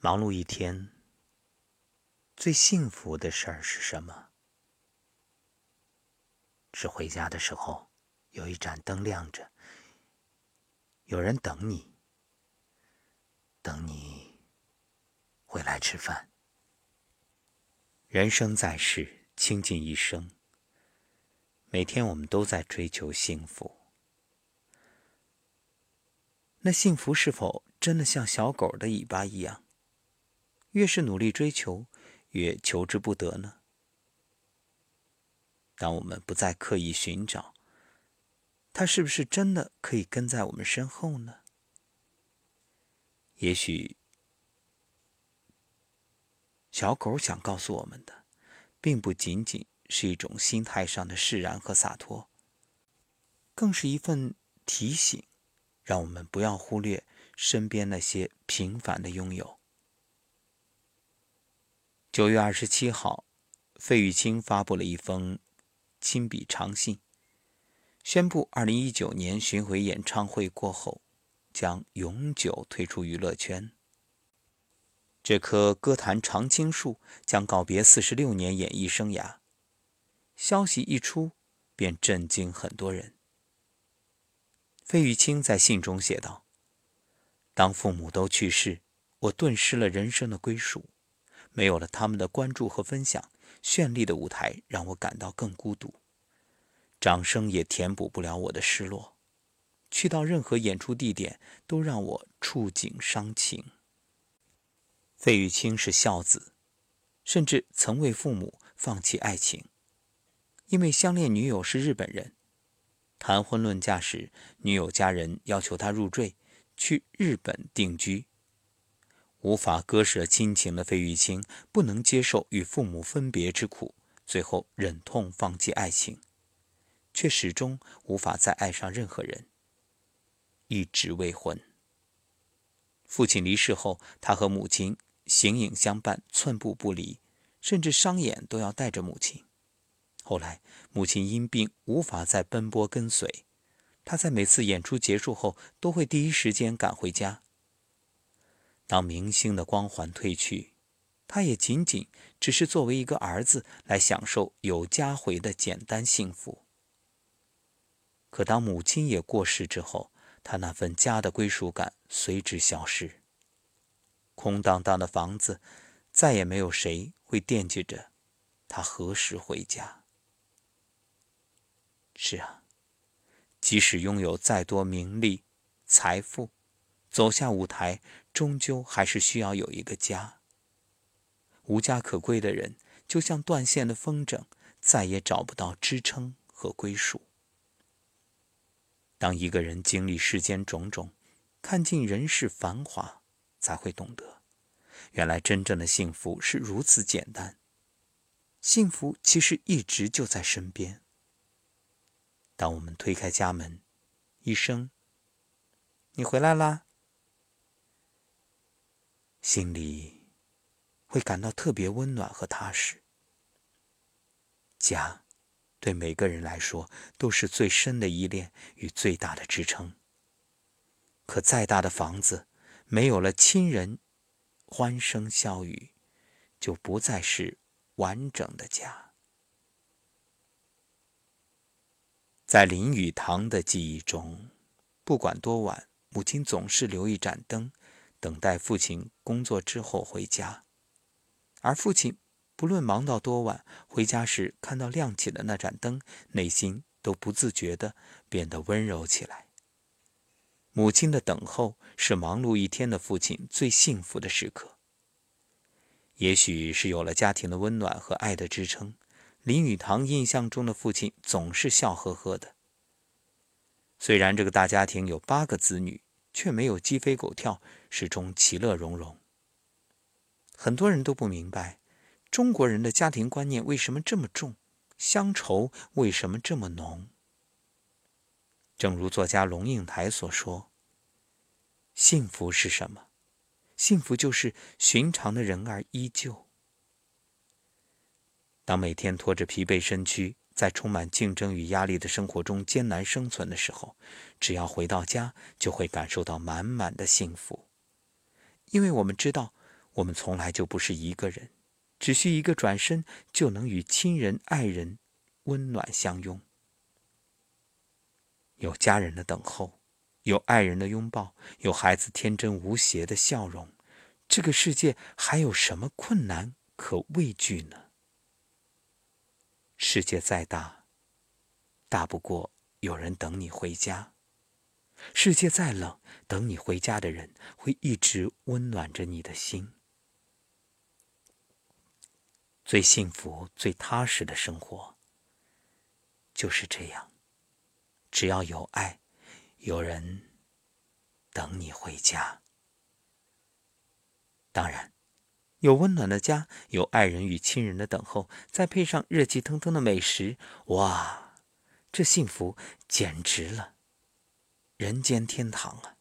忙碌一天，最幸福的事儿是什么？是回家的时候，有一盏灯亮着，有人等你，等你回来吃饭。人生在世，倾尽一生，每天我们都在追求幸福。那幸福是否真的像小狗的尾巴一样？越是努力追求，越求之不得呢。当我们不再刻意寻找，它是不是真的可以跟在我们身后呢？也许，小狗想告诉我们的，并不仅仅是一种心态上的释然和洒脱，更是一份提醒，让我们不要忽略身边那些平凡的拥有。九月二十七号，费玉清发布了一封亲笔长信，宣布二零一九年巡回演唱会过后，将永久退出娱乐圈。这棵歌坛常青树将告别四十六年演艺生涯。消息一出，便震惊很多人。费玉清在信中写道：“当父母都去世，我顿失了人生的归属。”没有了他们的关注和分享，绚丽的舞台让我感到更孤独。掌声也填补不了我的失落。去到任何演出地点，都让我触景伤情。费玉清是孝子，甚至曾为父母放弃爱情，因为相恋女友是日本人。谈婚论嫁时，女友家人要求他入赘，去日本定居。无法割舍亲情的费玉清，不能接受与父母分别之苦，最后忍痛放弃爱情，却始终无法再爱上任何人。一直未婚。父亲离世后，他和母亲形影相伴，寸步不离，甚至商演都要带着母亲。后来，母亲因病无法再奔波跟随，他在每次演出结束后，都会第一时间赶回家。当明星的光环褪去，他也仅仅只是作为一个儿子来享受有家回的简单幸福。可当母亲也过世之后，他那份家的归属感随之消失。空荡荡的房子，再也没有谁会惦记着他何时回家。是啊，即使拥有再多名利、财富，走下舞台。终究还是需要有一个家。无家可归的人，就像断线的风筝，再也找不到支撑和归属。当一个人经历世间种种，看尽人世繁华，才会懂得，原来真正的幸福是如此简单。幸福其实一直就在身边。当我们推开家门，一声“你回来啦”。心里会感到特别温暖和踏实。家，对每个人来说都是最深的依恋与最大的支撑。可再大的房子，没有了亲人，欢声笑语，就不再是完整的家。在林语堂的记忆中，不管多晚，母亲总是留一盏灯。等待父亲工作之后回家，而父亲不论忙到多晚，回家时看到亮起的那盏灯，内心都不自觉地变得温柔起来。母亲的等候是忙碌一天的父亲最幸福的时刻。也许是有了家庭的温暖和爱的支撑，林语堂印象中的父亲总是笑呵呵的。虽然这个大家庭有八个子女。却没有鸡飞狗跳，始终其乐融融。很多人都不明白，中国人的家庭观念为什么这么重，乡愁为什么这么浓。正如作家龙应台所说：“幸福是什么？幸福就是寻常的人儿依旧。当每天拖着疲惫身躯。”在充满竞争与压力的生活中艰难生存的时候，只要回到家，就会感受到满满的幸福。因为我们知道，我们从来就不是一个人，只需一个转身，就能与亲人、爱人温暖相拥。有家人的等候，有爱人的拥抱，有孩子天真无邪的笑容，这个世界还有什么困难可畏惧呢？世界再大，大不过有人等你回家；世界再冷，等你回家的人会一直温暖着你的心。最幸福、最踏实的生活就是这样，只要有爱，有人等你回家。当然，有温暖的家，有爱人与亲人的等候，再配上热气腾腾的美食，哇，这幸福简直了，人间天堂啊！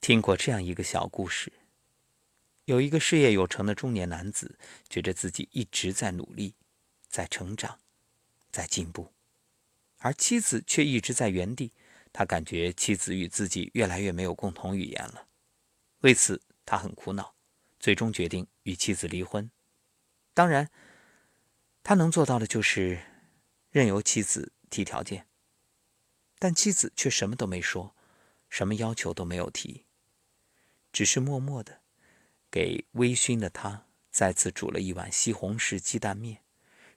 听过这样一个小故事。有一个事业有成的中年男子，觉得自己一直在努力，在成长，在进步，而妻子却一直在原地。他感觉妻子与自己越来越没有共同语言了，为此他很苦恼，最终决定与妻子离婚。当然，他能做到的就是任由妻子提条件，但妻子却什么都没说，什么要求都没有提，只是默默的。给微醺的他再次煮了一碗西红柿鸡蛋面，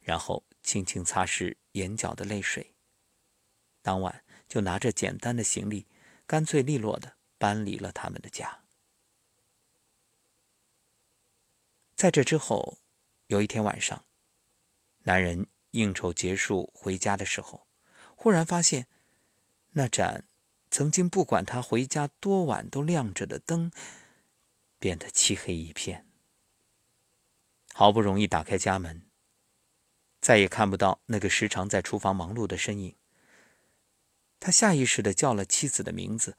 然后轻轻擦拭眼角的泪水。当晚就拿着简单的行李，干脆利落的搬离了他们的家。在这之后，有一天晚上，男人应酬结束回家的时候，忽然发现那盏曾经不管他回家多晚都亮着的灯。变得漆黑一片。好不容易打开家门，再也看不到那个时常在厨房忙碌的身影。他下意识地叫了妻子的名字，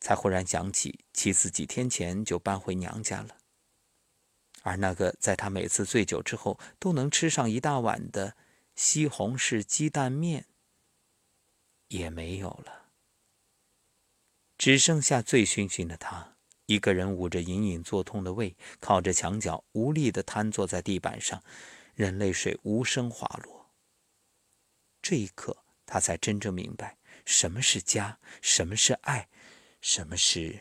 才忽然想起妻子几天前就搬回娘家了，而那个在他每次醉酒之后都能吃上一大碗的西红柿鸡蛋面也没有了，只剩下醉醺醺的他。一个人捂着隐隐作痛的胃，靠着墙角，无力地瘫坐在地板上，任泪水无声滑落。这一刻，他才真正明白什么是家，什么是爱，什么是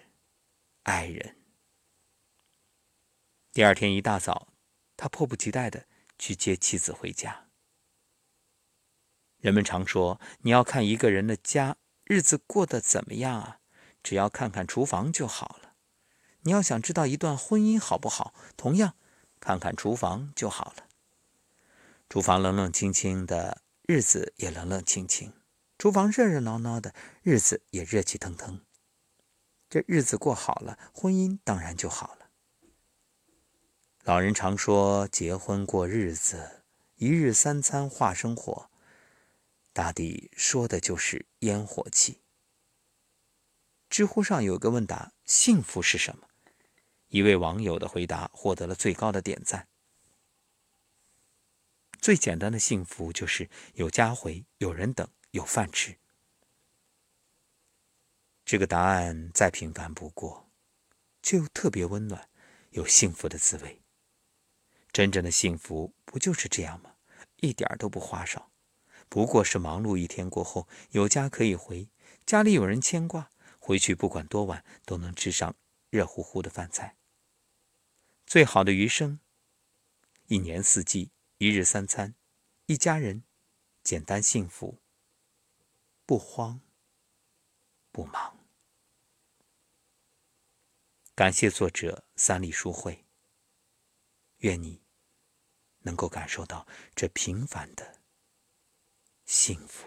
爱人。第二天一大早，他迫不及待地去接妻子回家。人们常说，你要看一个人的家日子过得怎么样啊，只要看看厨房就好了。你要想知道一段婚姻好不好，同样看看厨房就好了。厨房冷冷清清的日子也冷冷清清，厨房热热闹闹的日子也热气腾腾。这日子过好了，婚姻当然就好了。老人常说，结婚过日子，一日三餐话生活，大抵说的就是烟火气。知乎上有个问答：幸福是什么？一位网友的回答获得了最高的点赞。最简单的幸福就是有家回、有人等、有饭吃。这个答案再平凡不过，却又特别温暖，有幸福的滋味。真正的幸福不就是这样吗？一点都不花哨，不过是忙碌一天过后，有家可以回，家里有人牵挂，回去不管多晚都能吃上热乎乎的饭菜。最好的余生，一年四季，一日三餐，一家人，简单幸福，不慌不忙。感谢作者三里书会。愿你能够感受到这平凡的幸福。